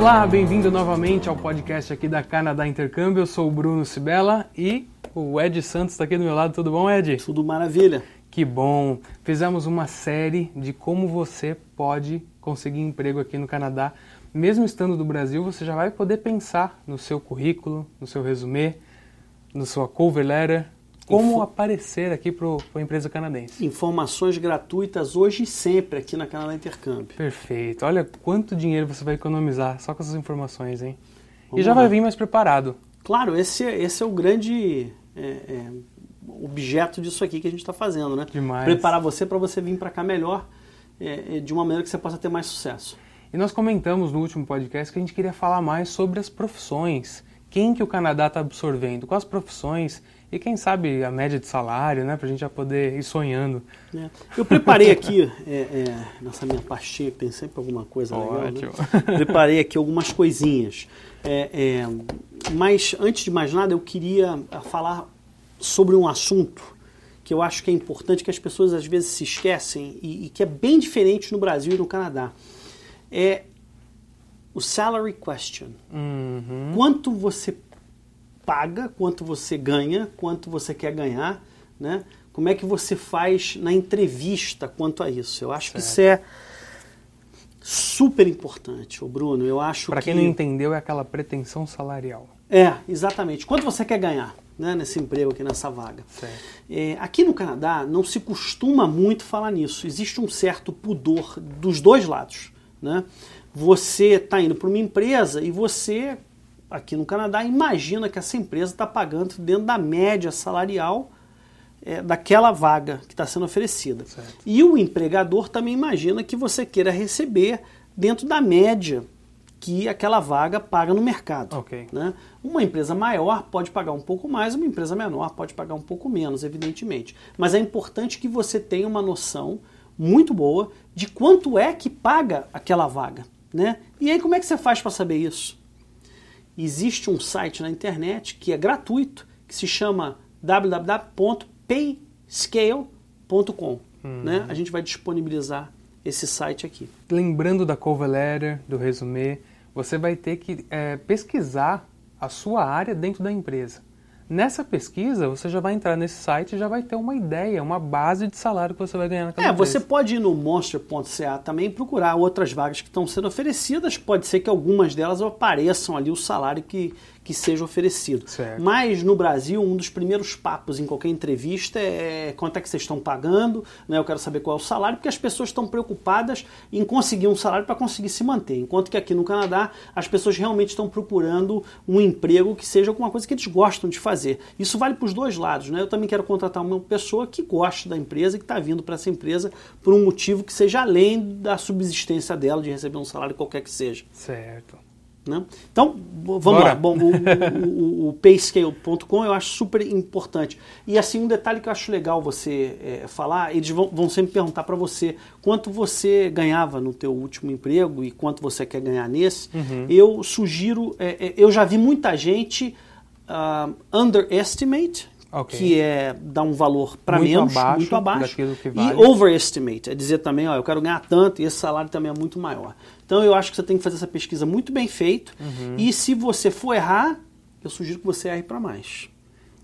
Olá, bem-vindo novamente ao podcast aqui da Canadá Intercâmbio. Eu sou o Bruno Sibela e o Ed Santos está aqui do meu lado. Tudo bom, Ed? Tudo maravilha. Que bom! Fizemos uma série de como você pode conseguir emprego aqui no Canadá. Mesmo estando do Brasil, você já vai poder pensar no seu currículo, no seu resumê, no sua cover letter, como Info... aparecer aqui para a empresa canadense. Informações gratuitas hoje e sempre aqui na Canadá Intercâmbio. Perfeito. Olha quanto dinheiro você vai economizar só com essas informações, hein? Vamos e já lá. vai vir mais preparado. Claro, esse, esse é o grande é, é, objeto disso aqui que a gente está fazendo, né? Demais. Preparar você para você vir para cá melhor, é, é, de uma maneira que você possa ter mais sucesso. E nós comentamos no último podcast que a gente queria falar mais sobre as profissões. Quem que o Canadá está absorvendo? Quais profissões? E quem sabe a média de salário, né? Para a gente já poder ir sonhando. É. Eu preparei aqui, é, é, nessa minha pastinha, tem sempre alguma coisa legal, né? Preparei aqui algumas coisinhas. É, é, mas, antes de mais nada, eu queria ah, falar sobre um assunto que eu acho que é importante, que as pessoas às vezes se esquecem e, e que é bem diferente no Brasil e no Canadá. É o salary question. Uhum. Quanto você paga, quanto você ganha, quanto você quer ganhar, né? Como é que você faz na entrevista quanto a isso? Eu acho certo. que isso é super importante, o Bruno. Eu acho Para quem não entendeu, é aquela pretensão salarial. É, exatamente. Quanto você quer ganhar né, nesse emprego aqui, nessa vaga? É, aqui no Canadá não se costuma muito falar nisso. Existe um certo pudor dos dois lados. Né? Você está indo para uma empresa e você aqui no Canadá, imagina que essa empresa está pagando dentro da média salarial é, daquela vaga que está sendo oferecida. Certo. E o empregador também imagina que você queira receber dentro da média que aquela vaga paga no mercado. Okay. Né? Uma empresa maior pode pagar um pouco mais, uma empresa menor pode pagar um pouco menos, evidentemente. Mas é importante que você tenha uma noção muito boa de quanto é que paga aquela vaga. Né? E aí, como é que você faz para saber isso? Existe um site na internet que é gratuito, que se chama www.payscale.com. Uhum. Né? A gente vai disponibilizar esse site aqui. Lembrando da cover letter, do resumê, você vai ter que é, pesquisar a sua área dentro da empresa. Nessa pesquisa, você já vai entrar nesse site e já vai ter uma ideia, uma base de salário que você vai ganhar naquela É, você pode ir no monster.ca também procurar outras vagas que estão sendo oferecidas. Pode ser que algumas delas apareçam ali o salário que, que seja oferecido. Certo. Mas no Brasil, um dos primeiros papos em qualquer entrevista é quanto é que vocês estão pagando, né? eu quero saber qual é o salário, porque as pessoas estão preocupadas em conseguir um salário para conseguir se manter. Enquanto que aqui no Canadá, as pessoas realmente estão procurando um emprego que seja alguma coisa que eles gostam de fazer. Isso vale para os dois lados. Né? Eu também quero contratar uma pessoa que gosta da empresa e que está vindo para essa empresa por um motivo que seja além da subsistência dela, de receber um salário qualquer que seja. Certo. Né? Então, vamos Bora. lá. Bom, o, o, o payscale.com eu acho super importante. E assim, um detalhe que eu acho legal você é, falar, eles vão, vão sempre perguntar para você quanto você ganhava no teu último emprego e quanto você quer ganhar nesse. Uhum. Eu sugiro, é, é, eu já vi muita gente uh, underestimate, Okay. que é dar um valor para menos, abaixo muito abaixo, vale. e overestimate, é dizer também, ó, eu quero ganhar tanto e esse salário também é muito maior. Então eu acho que você tem que fazer essa pesquisa muito bem feita uhum. e se você for errar, eu sugiro que você erre para mais.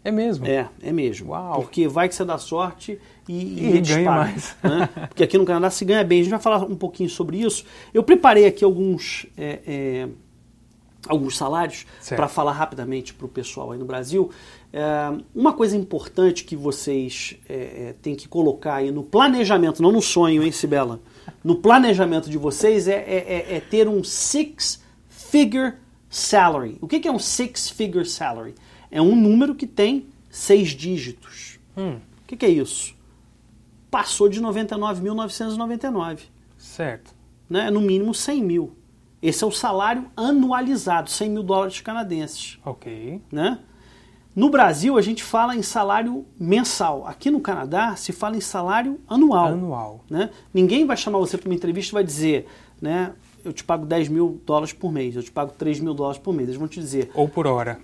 É mesmo? É, é mesmo. Uau. Porque vai que você dá sorte e, e, e ganha mais. Né? Porque aqui no Canadá se ganha bem. A gente vai falar um pouquinho sobre isso. Eu preparei aqui alguns... É, é, alguns salários para falar rapidamente para o pessoal aí no Brasil. É, uma coisa importante que vocês é, é, têm que colocar aí no planejamento, não no sonho, hein, Sibela? No planejamento de vocês é, é, é, é ter um six-figure salary. O que, que é um six-figure salary? É um número que tem seis dígitos. Hum. O que, que é isso? Passou de 99.999. Certo. Né? No mínimo 100 mil. Esse é o salário anualizado, 100 mil dólares canadenses. Ok. Né? No Brasil, a gente fala em salário mensal. Aqui no Canadá, se fala em salário anual. Anual. Né? Ninguém vai chamar você para uma entrevista e vai dizer, né, eu te pago 10 mil dólares por mês, eu te pago 3 mil dólares por mês. Eles vão te dizer. Ou por hora.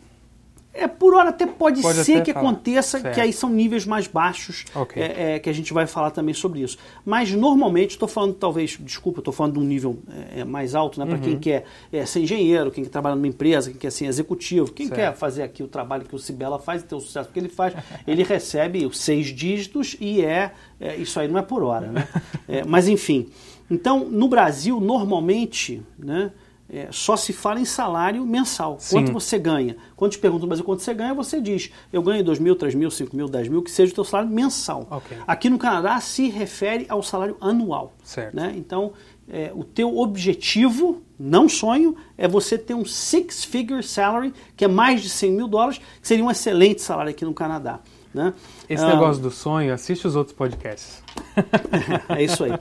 É, por hora até pode, pode ser até que falar. aconteça, certo. que aí são níveis mais baixos, okay. é, é, que a gente vai falar também sobre isso. Mas normalmente, estou falando talvez, desculpa, estou falando de um nível é, é mais alto, né, para uhum. quem quer é, ser engenheiro, quem quer trabalhar numa empresa, quem quer ser executivo, quem certo. quer fazer aqui o trabalho que o Cibela faz e ter o sucesso que ele faz, ele recebe os seis dígitos e é, é, isso aí não é por hora. Né? mas enfim, então no Brasil, normalmente, né, é, só se fala em salário mensal. Sim. Quanto você ganha? Quando te perguntam, mas quanto você ganha, você diz, eu ganho 2 mil, 3 mil, 5 mil, 10 mil, que seja o teu salário mensal. Okay. Aqui no Canadá se refere ao salário anual. Certo. Né? Então, é, o teu objetivo, não sonho, é você ter um six-figure salary, que é mais de 100 mil dólares, que seria um excelente salário aqui no Canadá. Né? Esse ah, negócio do sonho, assiste os outros podcasts. é isso aí.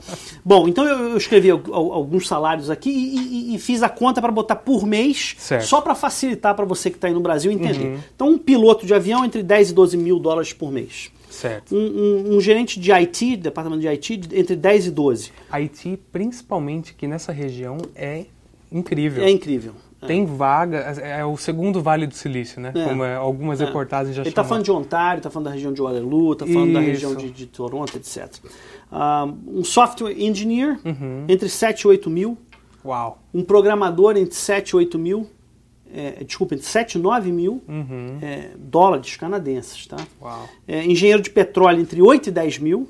Bom, então eu, escrevi alguns salários aqui e, e, e fiz a conta para botar por mês, certo. só para facilitar para você que está aí no Brasil entender. Uhum. Então, um piloto de avião entre 10 e 12 mil dólares por mês. Certo. Um, um, um, gerente de IT, departamento de IT, entre 10 e 12. IT, principalmente que nessa região, é incrível. É incrível. Tem vaga, é, é o segundo Vale do Silício, né? É. Como é, algumas é. reportagens já Ele está falando de Ontário, está falando da região de Waterloo, está falando Isso. da região de, de Toronto, etc. Um, um software engineer, uhum. entre 7 e 8 mil. Uau. Um programador entre 7 e 8 mil. É, desculpa, entre 7 e 9 mil uhum. é, dólares canadenses, tá? Uau. É, engenheiro de petróleo entre 8 e 10 mil.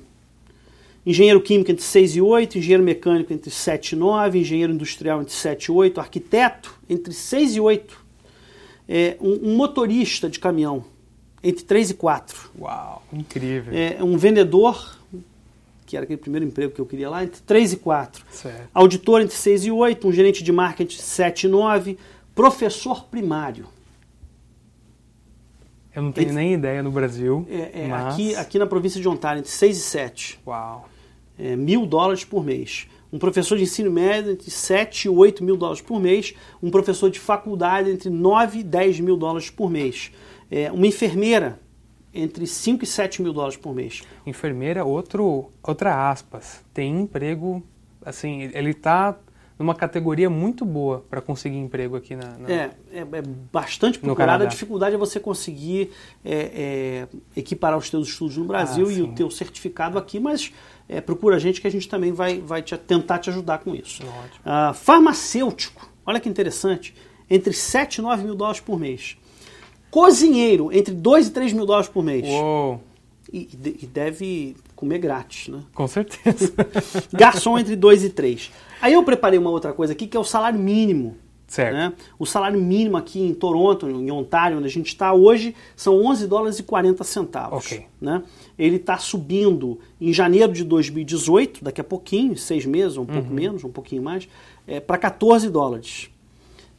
Engenheiro químico entre 6 e 8, engenheiro mecânico entre 7 e 9, engenheiro industrial entre 7 e 8, arquiteto entre 6 e 8, é, um, um, motorista de caminhão entre 3 e 4. Uau, incrível. É, um vendedor, que era aquele primeiro emprego que eu queria lá, entre 3 e 4. Certo. Auditor entre 6 e 8, um gerente de marketing entre 7 e 9, professor primário. Eu não tenho entre, nem ideia no Brasil. É, é, mas... aqui, aqui na província de Ontário, entre 6 e 7. Uau é, mil dólares por mês. Um professor de ensino médio entre 7 e 8 mil dólares por mês. Um professor de faculdade entre 9 e 10 mil dólares por mês. É, uma enfermeira entre 5 e 7 mil dólares por mês. Enfermeira, outro, outra aspas, tem emprego, assim, ele está numa categoria muito boa para conseguir emprego aqui na, na é, é, é, bastante procurada. A dificuldade é você conseguir é, é, equiparar os teus estudos no Brasil ah, e o teu certificado aqui, mas é, procura a gente que a gente também vai, vai te, tentar te ajudar com isso. Ah, farmacêutico, olha que interessante, entre 7 e 9 mil dólares por mês. Cozinheiro, entre 2 e 3 mil dólares por mês. Uou. E, e deve comer grátis, né? Com certeza. Garçom entre 2 e 3. Aí eu preparei uma outra coisa aqui que é o salário mínimo. Certo. Né? O salário mínimo aqui em Toronto, em Ontário, onde a gente está hoje, são 11 dólares e 40 centavos. Okay. Né? Ele está subindo em janeiro de 2018, daqui a pouquinho, seis meses, um pouco uhum. menos, um pouquinho mais, é, para 14 dólares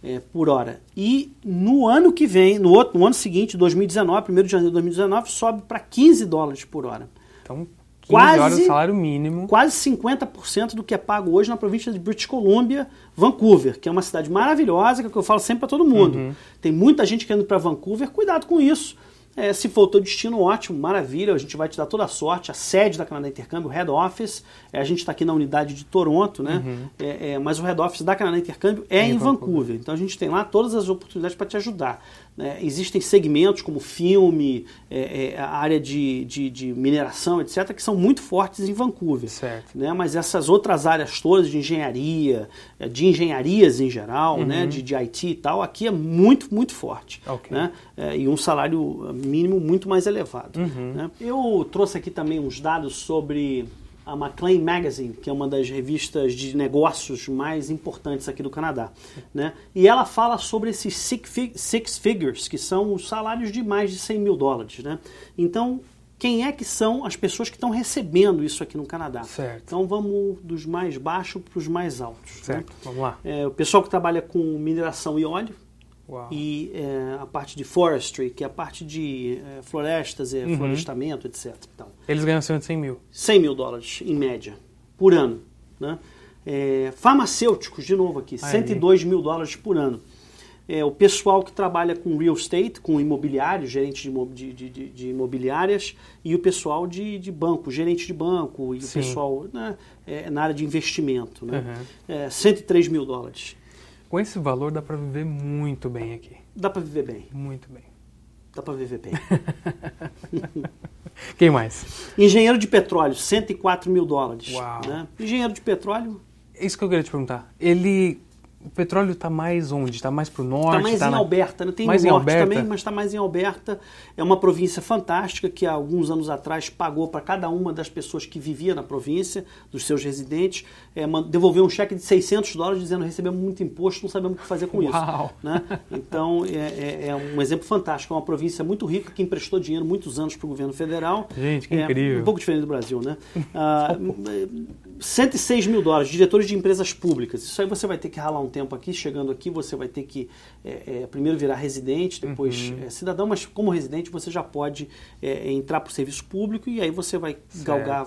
é, por hora. E no ano que vem, no, outro, no ano seguinte, 2019, 1 de janeiro de 2019, sobe para 15 dólares por hora. Então, quase horas o salário mínimo. Quase 50% do que é pago hoje na província de British Columbia, Vancouver, que é uma cidade maravilhosa, que, é que eu falo sempre para todo mundo. Uhum. Tem muita gente querendo para Vancouver, cuidado com isso. É, se for o teu destino, ótimo, maravilha, a gente vai te dar toda a sorte. A sede da Canadá Intercâmbio, o Head Office, é, a gente está aqui na unidade de Toronto, né? Uhum. É, é, mas o Head Office da Canadá Intercâmbio é, em, em Vancouver. Vancouver. Então a gente tem lá todas as oportunidades para te ajudar. Né? Existem segmentos como filme, é, é, a área de, de, de, mineração, etc., que são muito fortes em Vancouver. Certo. Né? Mas essas outras áreas todas de engenharia, é, de engenharias em geral, né? uhum. né? de, de IT e tal, aqui é muito, muito forte. Okay. Né? É, e um salário mínimo muito mais elevado. Uhum. Né? Eu trouxe aqui também uns dados sobre a McLean Magazine, que é uma das revistas de negócios mais importantes aqui do Canadá. Né? E ela fala sobre esses six figures, que são os salários de mais de 100 mil dólares. Né? Então, quem é que são as pessoas que estão recebendo isso aqui no Canadá? Certo. Então, vamos dos mais baixos para os mais altos. Né? Certo, né? vamos lá. É, o pessoal que trabalha com mineração e óleo, Uau. e é, a parte de forestry, que é a parte de é, florestas, é, uhum. florestamento, etc. Então, Eles ganham de 100 mil. 100 mil dólares, em média, por ano. Né? É, farmacêuticos, de novo aqui, Aí. 102 mil dólares por ano. É, o pessoal que trabalha com real estate, com imobiliário, gerente de, de, de, de imobiliárias, e o pessoal de, de banco, gerente de banco, e Sim. o pessoal né, é, na área de investimento. Né? Uhum. É, 103 mil dólares. Com esse valor dá para viver muito bem aqui. Dá para viver bem. Muito bem. dá para viver bem. Quem mais? Engenheiro de petróleo, 104 mil dólares. Uau. Né? Engenheiro de petróleo. Isso que eu queria te perguntar. Ele o petróleo está mais onde? Está mais para o norte? Está mais tá em na... Alberta. Né? Tem mais no norte Alberta? também, mas está mais em Alberta. É uma província fantástica que há alguns anos atrás pagou para cada uma das pessoas que vivia na província, dos seus residentes, é, devolveu um cheque de 600 dólares dizendo recebemos muito imposto, não sabemos o que fazer com Uau. isso. Né? Então é, é, é, um exemplo fantástico. É uma província muito rica que emprestou dinheiro muitos anos para o governo federal. Gente, que é, incrível. Um pouco diferente do Brasil, né? Ah, 106 mil dólares, diretores de empresas públicas. Isso aí você vai ter que ralar um tempo aqui, chegando aqui você vai ter que é, é, primeiro virar residente, depois Uhum. é, cidadão, mas como residente você já pode é, entrar para o serviço público e aí você vai Certo. galgar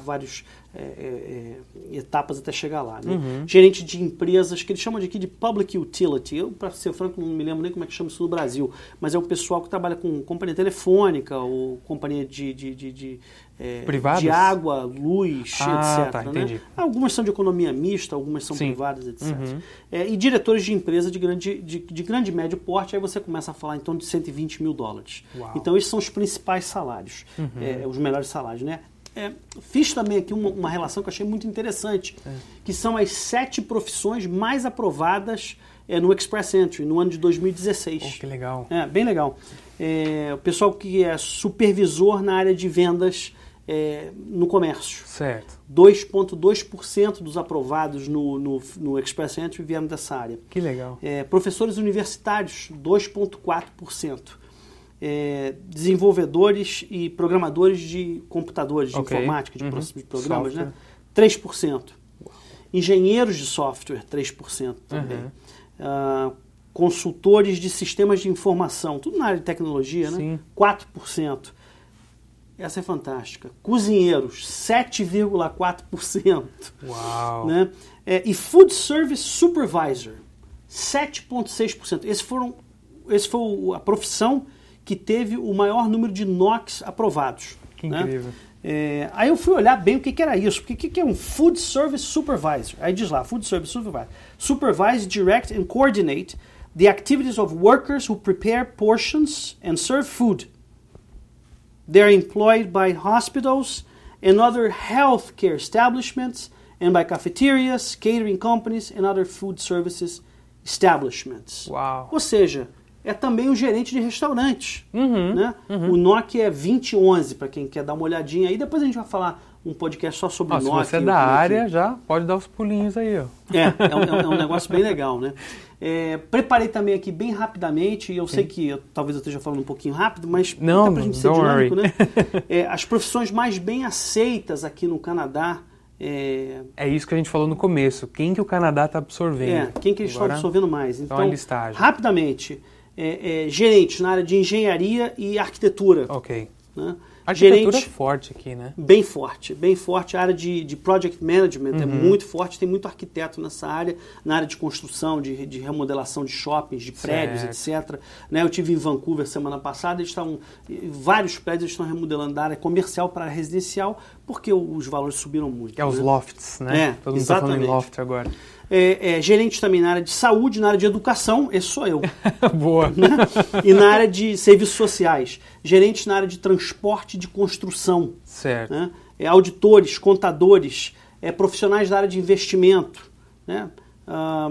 várias etapas até chegar lá. Né? Uhum. Gerente de empresas, que eles chamam de aqui de public utility. Eu, para ser franco, não me lembro nem como é que chama isso no Brasil, mas é o pessoal que trabalha com companhia telefônica ou companhia de, de, de, de é, de água, luz, Ah, etc. tá, né? Algumas são de economia mista, algumas são Sim. privadas, etc. Uhum. É, e diretores de empresa de grande, de, de grande e médio porte, aí você começa a falar então de 120 mil dólares. Uau. Então esses são os principais salários, é, os melhores salários, né? É, fiz também aqui uma, uma relação que eu achei muito interessante, que são as sete profissões mais aprovadas é, no Express Entry no ano de 2016. Pô, que legal. É, bem legal. É, o pessoal que é supervisor na área de vendas é, no comércio. Certo. 2,2% dos aprovados no, no, no Express Entry vieram dessa área. Que legal. É, professores universitários, 2,4%. É, desenvolvedores e programadores de computadores, de Ok. informática, de, Uhum. de programas, Software. né? 3%. Engenheiros de software, 3% também. Uhum. Ah, consultores de sistemas de informação, tudo na área de tecnologia, né? Sim. 4%. Essa é fantástica. Cozinheiros, 7,4%. Uau. Né? É, e Food Service Supervisor, 7,6%. Esse, foram, esse foi a profissão que teve o maior número de NOx aprovados. Que né? incrível. É, aí eu fui olhar bem o que, que era isso, porque o que, que é um Food Service Supervisor? Aí diz lá, Food Service Supervisor. Supervise, direct and coordinate the activities of workers who prepare portions and serve food. They are employed by hospitals and other healthcare establishments and by cafeterias, catering companies and other food services establishments. Uau. Ou seja, é também um gerente de restaurantes. Uhum, Né? O NOC é 2011, para quem quer dar uma olhadinha aí. Depois a gente vai falar um podcast só sobre Ó, o se NOC. você é da área, já pode dar os pulinhos aí, ó. é, é um, é um- é um negócio bem legal, né? É, preparei também aqui bem rapidamente, e eu sei que eu- talvez eu esteja falando um pouquinho rápido, mas Não, até pra gente ser dinâmico, worry. né? É, as profissões mais bem aceitas aqui no Canadá, é, É isso que a gente falou no começo. Quem que o Canadá está absorvendo? é, quem que eles estão Agora, absorvendo mais? então, a Então, listagem. rapidamente, é, é, gerentes na área de engenharia e arquitetura. Ok. Né? Arquitetura Gerente- é forte aqui, né? Bem forte, bem forte. A área de, de project management Uhum. é muito forte, tem muito arquiteto nessa área, na área de construção, de, de remodelação de shoppings, de prédios, etc. Né, eu tive em Vancouver semana passada, eles estão. Vários prédios estão remodelando da área comercial para residencial, porque os valores subiram muito. É os né? lofts, né? É, Todo mundo está falando em loft agora. É, é, gerente também na área de saúde, na área de educação, esse sou eu. Boa. né? E na área de serviços sociais, gerentes na área de transporte e de construção Certo. né? É, auditores, contadores, é, profissionais da área de investimento, né? Ah,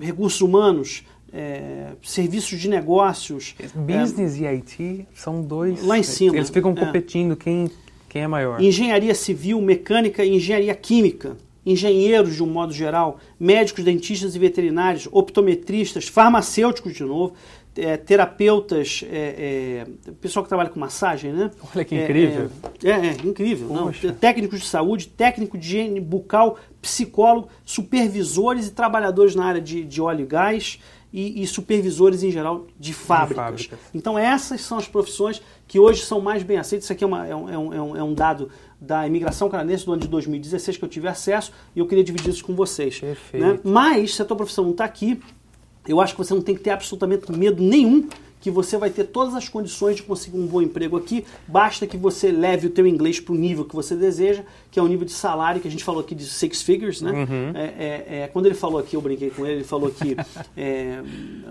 recursos humanos, é, serviços de negócios. Business e IT são dois. Lá em cima, Eles ficam é. competindo quem, quem é maior. engenharia civil, mecânica e engenharia química. Engenheiros, de um modo geral, médicos, dentistas e veterinários, optometristas, farmacêuticos, de novo, é, terapeutas, é, é, pessoal que trabalha com massagem, né? Olha que É, incrível. É, é, é incrível. Não, técnicos de saúde, técnico de higiene bucal, psicólogo, supervisores e trabalhadores na área de, de óleo e gás e, e supervisores em geral de fábricas. fábricas. Então essas são as profissões que hoje são mais bem aceitas. Isso aqui é, uma- um, é um- é um- é um dado da imigração canadense do ano de 2016 que eu tive acesso e eu queria dividir isso com vocês. Perfeito. né? Mas se a tua profissão não está aqui, eu acho que você não tem que ter absolutamente medo nenhum que você vai ter todas as condições de conseguir um bom emprego aqui, basta que você leve o teu inglês para o nível que você deseja, que é o nível de salário que a gente falou aqui de six figures, né? Uhum. É, é, é, quando ele falou aqui, eu brinquei com ele, ele falou que é,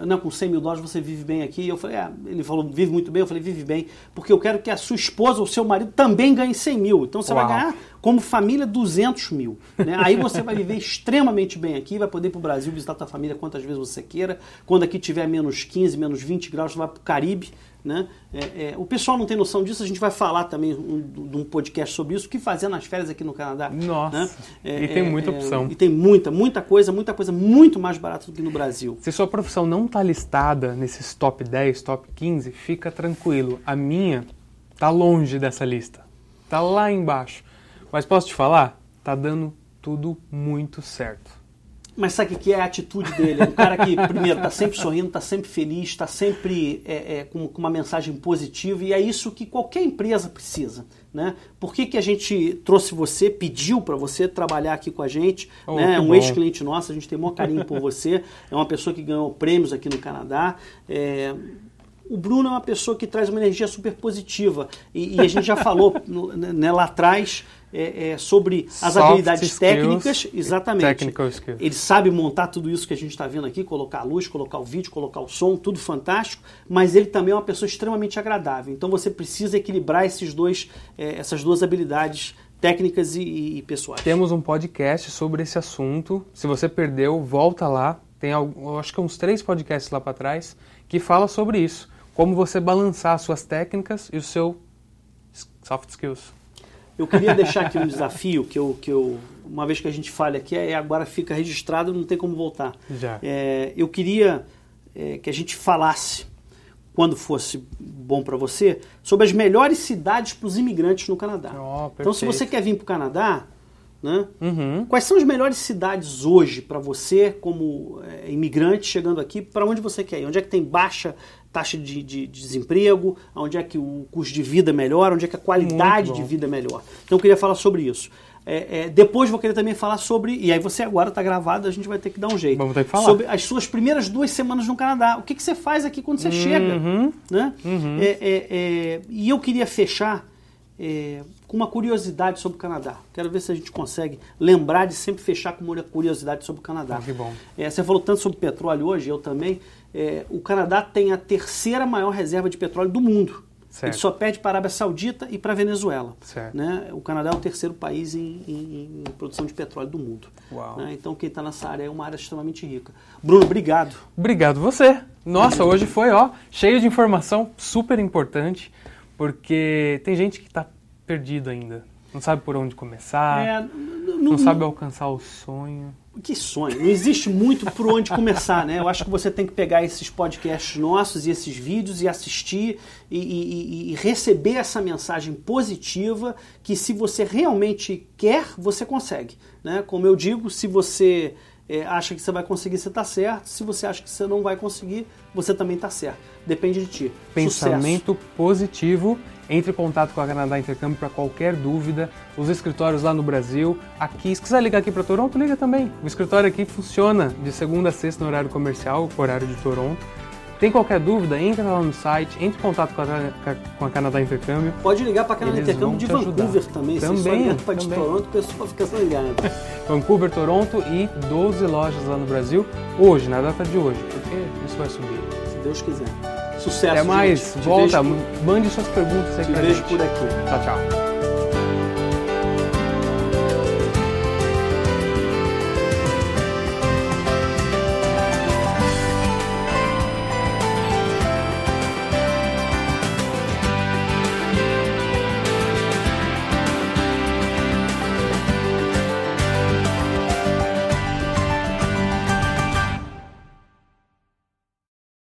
não, com 100 mil dólares você vive bem aqui. Eu falei, ah, ele falou, vive muito bem. Eu falei, vive bem, porque eu quero que a sua esposa ou seu marido também ganhe 100 mil. Então você Uau. vai ganhar como família 200 mil. Né? Aí você vai viver extremamente bem aqui, vai poder ir para o Brasil visitar a tua família quantas vezes você queira. Quando aqui tiver menos 15, menos 20 graus, você vai para o Caribe. Né? É, é, o pessoal não tem noção disso, a gente vai falar também de um, podcast sobre isso, o que fazer nas férias aqui no Canadá. Nossa, né? é, e tem muita é, opção. E tem muita, muita coisa, muita coisa muito mais barata do que no Brasil. Se sua profissão não está listada nesses top 10, top 15, fica tranquilo. A minha está longe dessa lista, está lá embaixo. Mas posso te falar? Tá dando tudo muito certo. Mas sabe o que é a atitude dele? É um cara que, primeiro, está sempre sorrindo, está sempre feliz, está sempre é, é, com, com, uma mensagem positiva e é isso que qualquer empresa precisa. Né? Por que, que a gente trouxe você, pediu para você trabalhar aqui com a gente? Oh, né? Um ex-cliente nosso, a gente tem um maior carinho por você, é uma pessoa que ganhou prêmios aqui no Canadá. É, o Bruno é uma pessoa que traz uma energia super positiva e, e a gente já falou né, lá atrás é, é, sobre as Soft habilidades técnicas, exatamente. Ele sabe montar tudo isso que a gente está vendo aqui, colocar a luz, colocar o vídeo, colocar o som, tudo fantástico, mas ele também é uma pessoa extremamente agradável. Então você precisa equilibrar esses dois, é, essas duas habilidades técnicas e, e, pessoais. Temos um podcast sobre esse assunto. Se você perdeu, volta lá. Tem acho que uns três podcasts lá para trás que fala sobre isso. Como você balançar as suas técnicas e o seu soft skills. Eu queria deixar aqui um desafio que eu, que eu uma vez que a gente fale aqui, é, agora fica registrado, não tem como voltar. Já. É, eu queria é, que a gente falasse, quando fosse bom para você, sobre as melhores cidades para os imigrantes no Canadá. Oh, então, se você quer vir para o Canadá, né? Uhum. Quais são as melhores cidades hoje para você, como é, imigrante chegando aqui? Para onde você quer ir? Onde é que tem baixa taxa de, de, de, desemprego, onde é que o custo de vida é melhor, onde é que a qualidade de vida é melhor. Então eu queria falar sobre isso. É, é, depois vou querer também falar sobre, e aí você agora está gravado, a gente vai ter que dar um jeito. Vamos ter que falar. Sobre as suas primeiras duas semanas no Canadá. O que, que você faz aqui quando você uhum. chega? Né? Uhum. É, é, é, e eu queria fechar com uma curiosidade sobre o Canadá. Quero ver se a gente consegue lembrar de sempre fechar com uma curiosidade sobre o Canadá. Ah, que bom. você falou tanto sobre petróleo hoje, eu também é, o Canadá tem a terceira maior reserva de petróleo do mundo. Certo. Ele só perde para a Arábia Saudita e para a Venezuela. Né? O Canadá é o terceiro país em, em, em produção de petróleo do mundo. Né? Então, quem está nessa área é uma área extremamente rica. Bruno, obrigado. Obrigado você. Nossa, hoje foi ó, cheio de informação super importante, porque tem gente que está perdido ainda. Não sabe por onde começar, é, não, não sabe alcançar o sonho que sonho. Não existe muito por onde começar, né? Eu acho que você tem que pegar esses podcasts nossos e esses vídeos e assistir e, e, e, receber essa mensagem positiva que se você realmente quer, você consegue. Né? Como eu digo, se você é, acha que você vai conseguir, você está certo. Se você acha que você não vai conseguir, você também está certo. Depende de ti. Pensamento Sucesso. positivo entre em contato com a Canadá Intercâmbio para qualquer dúvida. Os escritórios lá no Brasil, aqui, se quiser ligar aqui para Toronto, liga também. O escritório aqui funciona de segunda a sexta no horário comercial, horário de Toronto. Tem qualquer dúvida, entra lá no site, entre em contato com a, com a Canadá Intercâmbio. Pode ligar para a Canadá Intercâmbio de Vancouver também. Também. Se para de Toronto, o pessoal fica ligado. Vancouver, Toronto e 12 lojas lá no Brasil, hoje, na data de hoje, porque isso vai subir. Se Deus quiser. Sucesso. Até mais. Gente. Volta. Mande suas perguntas aí Te pra vejo gente. por aqui. Tchau, tchau.